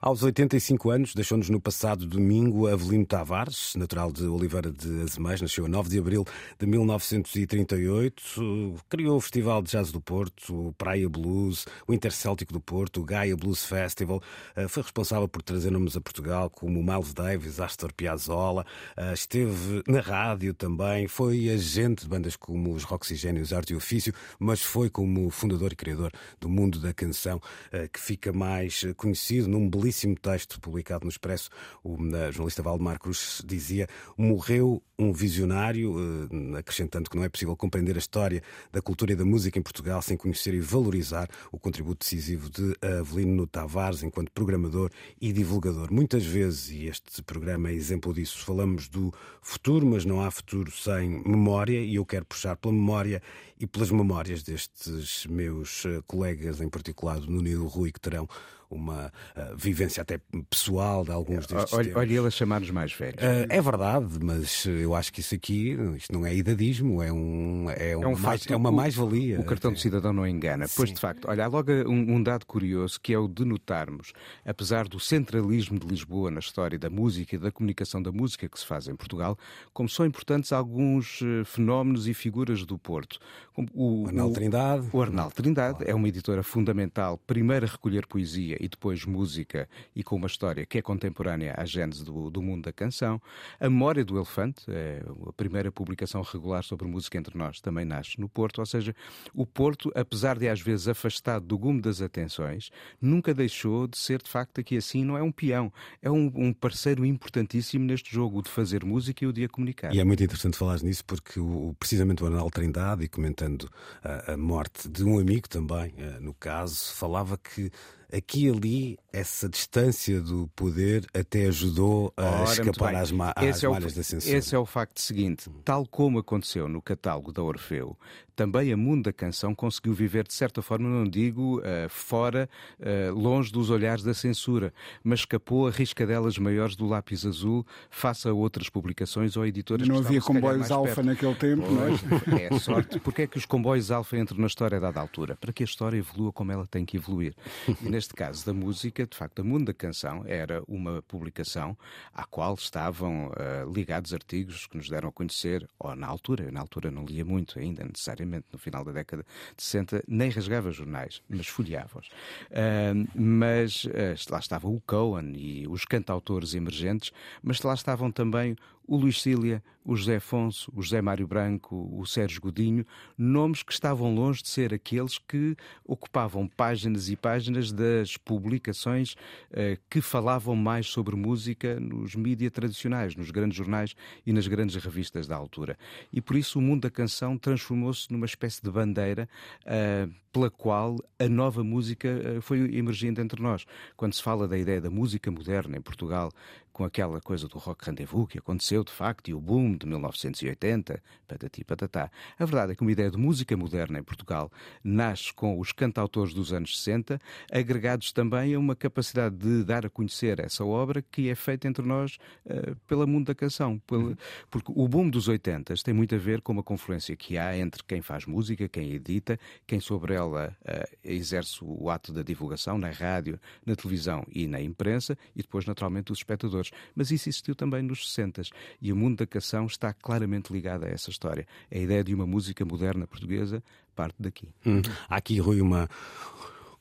Aos 85 anos, deixou-nos no passado domingo Avelino Tavares, natural de Oliveira de Azeméis, nasceu a 9 de abril de 1938, criou o Festival de Jazz do Porto, o Praia Blues, o Intercéltico do Porto, o Gaia Blues Festival, eh, foi responsável por trazer nomes a Portugal como Miles Davis, Astor Piazzolla, eh, esteve na rádio também, foi agente de bandas como os Roxigénios Arte e Ofício, mas foi como fundador e criador do mundo da canção, eh, que fica mais conhecido num belíssimo belíssimo texto publicado no Expresso, o jornalista Valdemar Cruz dizia: morreu um visionário, eh, acrescentando que não é possível compreender a história da cultura e da música em Portugal sem conhecer e valorizar o contributo decisivo de Avelino Tavares enquanto programador e divulgador. Muitas vezes, e este programa é exemplo disso, falamos do futuro, mas não há futuro sem memória, e eu quero puxar pela memória e pelas memórias destes meus eh, colegas, em particular do Nuno Rui, que terão uma uh, vivência até pessoal de alguns destes olha, Olha ele a chamar-nos mais velhos. Uh, é verdade, mas eu acho que isso aqui, isto não é idadismo, é, um, é, um é, um mais, é uma mais-valia. O cartão de cidadão não engana. Sim. Pois, de facto, olha, há logo um, um, dado curioso que é o de notarmos, apesar do centralismo de Lisboa na história da música e da comunicação da música que se faz em Portugal, como são importantes alguns fenómenos e figuras do Porto. Como o, o Arnaldo Trindade. O Arnaldo Trindade é uma editora fundamental, primeira a recolher poesia e depois música e com uma história que é contemporânea à gênese do, do mundo da canção. A Memória do Elefante, é a primeira publicação regular sobre música entre nós, também nasce no Porto, ou seja, o Porto, apesar de às vezes afastado do gume das atenções, nunca deixou de ser de facto aqui assim, não é um peão, é um, um parceiro importantíssimo neste jogo de fazer música e o de a comunicar. E é muito interessante falar nisso porque o, precisamente o Arnaldo Trindade, e comentando a, a morte de um amigo também, eh, no caso, falava que aqui e ali essa distância do poder até ajudou a Ora, escapar às, ma às é malhas o, da censura. Esse é o facto seguinte: tal como aconteceu no catálogo da Orfeu, também a Mundo da Canção conseguiu viver, de certa forma, não digo uh, fora, uh, longe dos olhares da censura, mas escapou a riscadelas maiores do lápis azul face a outras publicações ou editoras Não havia comboios alfa naquele tempo, pois, não é? É sorte. Porque é que os comboios alfa entram na história a dada altura? Para que a história evolua como ela tem que evoluir. E neste caso da música, de facto, a Mundo da Canção era uma publicação à qual estavam uh, ligados artigos que nos deram a conhecer, ou na altura, eu na altura não lia muito ainda, necessariamente no final da década de 60, nem rasgava jornais, mas folheava-os. Uh, mas uh, lá estava o Cohen e os cantautores emergentes, mas lá estavam também o Luís Cília, o José Afonso, o José Mário Branco, o Sérgio Godinho, nomes que estavam longe de ser aqueles que ocupavam páginas e páginas das publicações uh, que falavam mais sobre música nos mídias tradicionais, nos grandes jornais e nas grandes revistas da altura. E por isso o mundo da canção transformou-se numa espécie de bandeira uh, pela qual a nova música uh, foi emergindo entre nós. Quando se fala da ideia da música moderna em Portugal, com aquela coisa do rock rendezvous que aconteceu de facto e o boom de 1980, patati patatá. A verdade é que uma ideia de música moderna em Portugal nasce com os cantautores dos anos 60, agregados também a uma capacidade de dar a conhecer essa obra que é feita entre nós uh, pela mundo da canção. Pela... Uhum. Porque o boom dos 80 tem muito a ver com uma confluência que há entre quem faz música, quem edita, quem sobre ela uh, exerce o ato da divulgação na rádio, na televisão e na imprensa, e depois, naturalmente, os espectadores mas isso existiu também nos 60 e o mundo da canção está claramente ligado a essa história. A ideia de uma música moderna portuguesa parte daqui. Hum. Há aqui, Rui, uma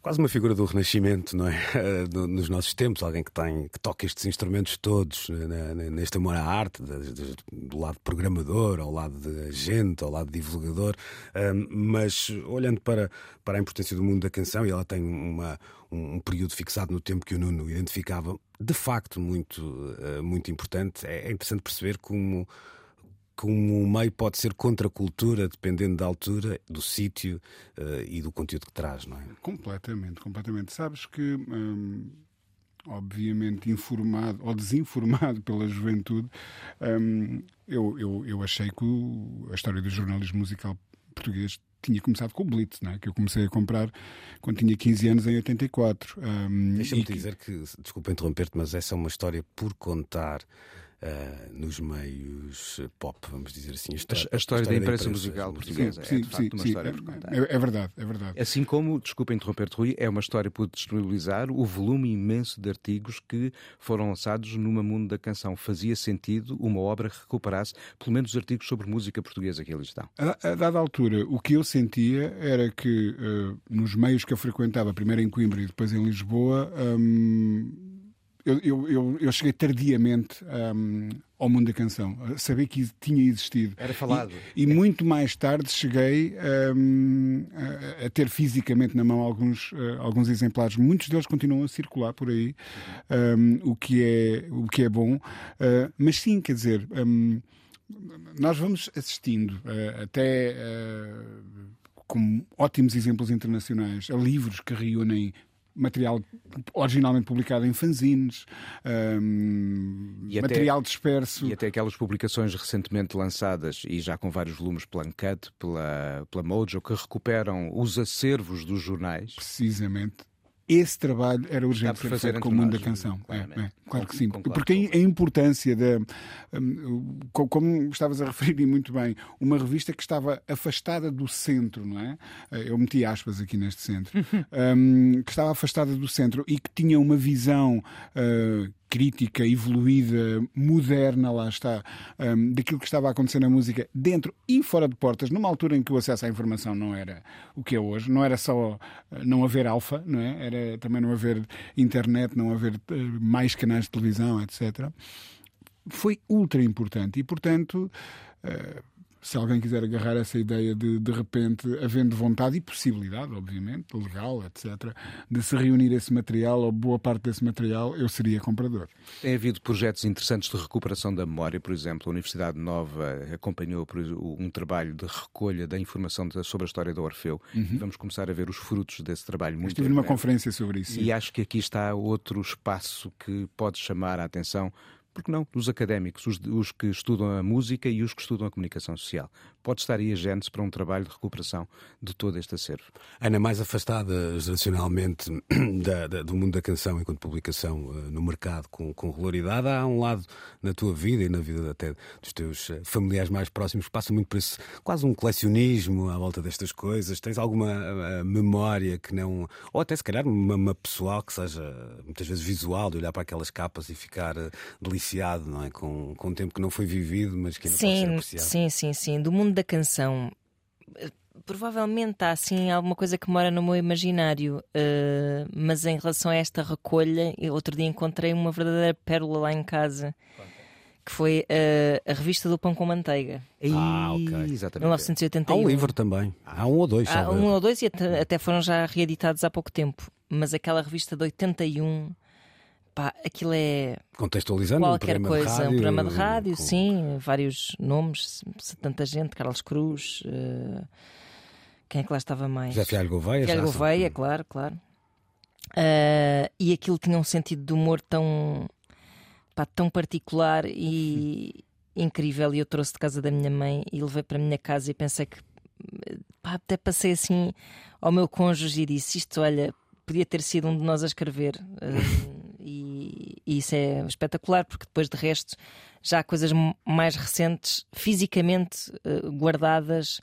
quase uma figura do Renascimento, não é? Nos nossos tempos, alguém que tem que toca estes instrumentos todos né, neste amor à arte, do lado programador, ao lado de agente, ao lado divulgador, mas olhando para, para a importância do mundo da canção, e ela tem uma, um período fixado no tempo que o Nuno identificava, de facto muito, eh, muito importante. É, é interessante perceber como como o meio pode ser contra a cultura, dependendo da altura, do sítio uh, e do conteúdo que traz, não é? Completamente, completamente. Sabes que, hum, obviamente, informado ou desinformado [LAUGHS] pela juventude, hum, eu, eu, eu achei que o, a história do jornalismo musical português tinha começado com o Blitz, é? que eu comecei a comprar quando tinha 15 anos, em 84. Um, Deixa-me que... dizer que, desculpa interromper-te, mas essa é uma história por contar uh, nos meios pop, vamos dizer assim. A história, a, a história da, imprensa, imprensa musical portuguesa sim, é, de facto, uma sim, história é, é, é, verdade, é verdade. Assim como, desculpa interromper-te, Rui, é uma história por disponibilizar o volume imenso de artigos que foram lançados numa mundo da canção. Fazia sentido uma obra que recuperasse pelo menos os artigos sobre música portuguesa que ali estão. A, a dada altura, o que eu sentia era que uh, nos meios que eu frequentava, primeiro em Coimbra e depois em Lisboa, um, eu, eu, eu, eu cheguei tardiamente um, ao mundo da canção, a saber que tinha existido. Era falado. E, e muito mais tarde cheguei um, a, a, ter fisicamente na mão alguns, uh, alguns exemplares. Muitos deles continuam a circular por aí, um, o, que é, o que é bom. Uh, mas sim, quer dizer, hum, nós vamos assistindo uh, até. com ótimos exemplos internacionais, a livros que reúnem material originalmente publicado em fanzines, um, material até, disperso. E até aquelas publicações recentemente lançadas e já com vários volumes Plancut pela, pela Mojo que recuperam os acervos dos jornais. Precisamente esse trabalho era urgente ser feito com o mundo da canção. É, é, claro que sim. Porque a importância da. Um, como estavas a referir muito bem, uma revista que estava afastada do centro, não é? Eh, eu meti aspas aqui neste centro. [LAUGHS] um, que estava afastada do centro e que tinha uma visão uh, crítica evoluída, moderna, lá está, um, daquilo que estava a acontecer na música dentro e fora de portas, numa altura em que o acesso à informação não era o que é hoje, não era só eh, não haver alfa, não é? Era também não haver internet, não haver uh, mais canais de televisão, etc. Foi ultra importante e, portanto. Uh, se alguém quiser agarrar essa ideia de, de repente, havendo vontade e possibilidade, obviamente, legal, etc., de se reunir esse material ou boa parte desse material, eu seria comprador. Tem havido projetos interessantes de recuperação da memória, por exemplo, a Universidade Nova acompanhou um trabalho de recolha da informação sobre a história do Orfeu uhum. e vamos começar a ver os frutos desse trabalho muito Estive numa conferência sobre isso. E sim. acho que aqui está outro espaço que pode chamar a atenção porque não, dos académicos, os, os, que estudam a música e os que estudam a comunicação social. Pode estar aí a gente para um trabalho de recuperação de todo este acervo. Ana, mais afastada geracionalmente [CLEARS THROAT] da, da, do mundo da canção enquanto publicação uh, no mercado com, com regularidade, há um lado na tua vida e na vida até dos teus uh, familiares mais próximos que passa muito por esse quase um colecionismo à volta destas coisas. Tens alguma uh, memória que não. ou até se calhar uma, uma, pessoal que seja muitas vezes visual, de olhar para aquelas capas e ficar deliciado apreciado, não é? Com, com um tempo que não foi vivido, mas que ainda sim, pode ser apreciado. Sim, sim, sim. Do mundo da canção, eh, provavelmente há assim alguma coisa que mora no meu imaginário, uh, mas em relação a esta recolha, outro dia encontrei uma verdadeira pérola lá em casa. Que foi uh, a revista do Pão com Manteiga. Ah, ok. Exatamente. 1981. Há um livro também. Há um ou dois. Há um ou dois e até, até foram já reeditados há pouco tempo. Mas aquela revista de 81 pá, aquilo é. Contextualizando qualquer um coisa. Rádio, um programa de rádio, com... sim, vários nomes, tanta gente, Carlos Cruz. Uh... Quem é que lá estava mais? José Fialho Gouveia. Fialho Gouveia, claro, claro. Uh, e aquilo tinha um sentido de humor tão, pá, tão particular e incrível. E eu trouxe de casa da minha mãe e levei para a minha casa e pensei que pá, até passei assim ao meu cônjuge e disse: Isto, olha, podia ter sido um de nós a escrever. Uh, e, isso é espetacular porque depois de resto já há coisas mais recentes fisicamente uh, guardadas,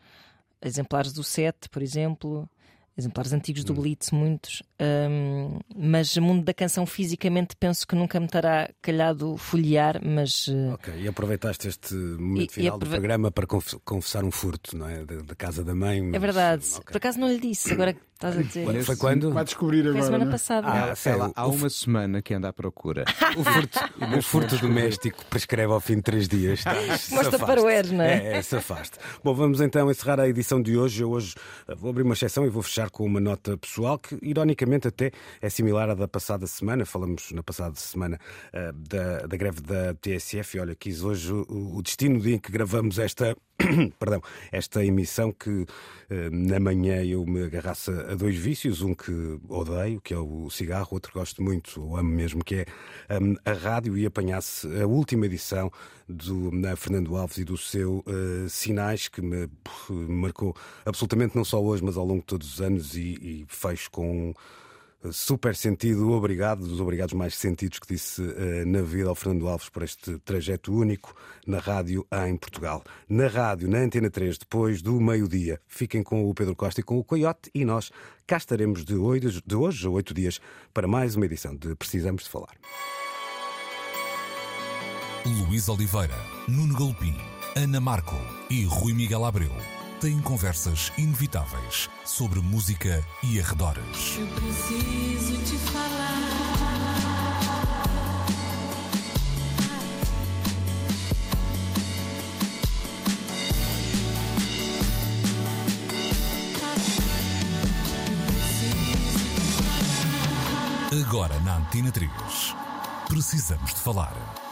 exemplares do set, por exemplo, exemplares antigos do hum. Blitz, muitos. Um, mas o mundo da canção fisicamente penso que nunca me terá calhado folhear, mas. Uh... Ok, e aproveitaste este momento e, final e aprove... do programa para confessar um furto, não é? Da, casa da mãe. Mas... É verdade. Okay. Por acaso não lhe disse, agora estás a dizer. Foi quando? Vai descobrir agora. Foi semana né? passada. Ah, sei lá, há uma semana que anda à procura. [LAUGHS] o furto, [LAUGHS] o furto doméstico prescreve ao fim de três dias. [LAUGHS] Mostra para o Eres, não é? É, é se afaste. Bom, vamos então encerrar a edição de hoje. Eu hoje eh, vou abrir uma exceção e vou fechar com uma nota pessoal que, ironicamente, até é similar à da passada semana. Falamos na passada semana uh, da, da greve da TSF. E olha, quis hoje o, o destino dia em que gravamos esta [COUGHS] perdão, esta emissão que eh, na manhã eu me agarrasse a dois vícios, um que odeio, que é o cigarro, outro que gosto muito, ou amo mesmo, que é um, a rádio, e apanhasse a última edição do na Fernando Alves e do seu uh, Sinais, que me, marcou absolutamente não só hoje, mas ao longo de todos os anos, e, e com super sentido, obrigado, dos obrigados mais sentidos que disse uh, na vida ao Fernando Alves por este trajeto único na rádio em Portugal. Na rádio, na Antena 3, depois do meio-dia. Fiquem com o Pedro Costa e com o Coyote e nós cá estaremos de hoje, de hoje a oito dias para mais uma edição de Precisamos de Falar. Luís Oliveira, Nuno Galpim, Ana Marco e Rui Miguel Abreu têm conversas inevitáveis sobre música e arredores. Eu preciso te falar. Agora na Antena 3. Precisamos de falar.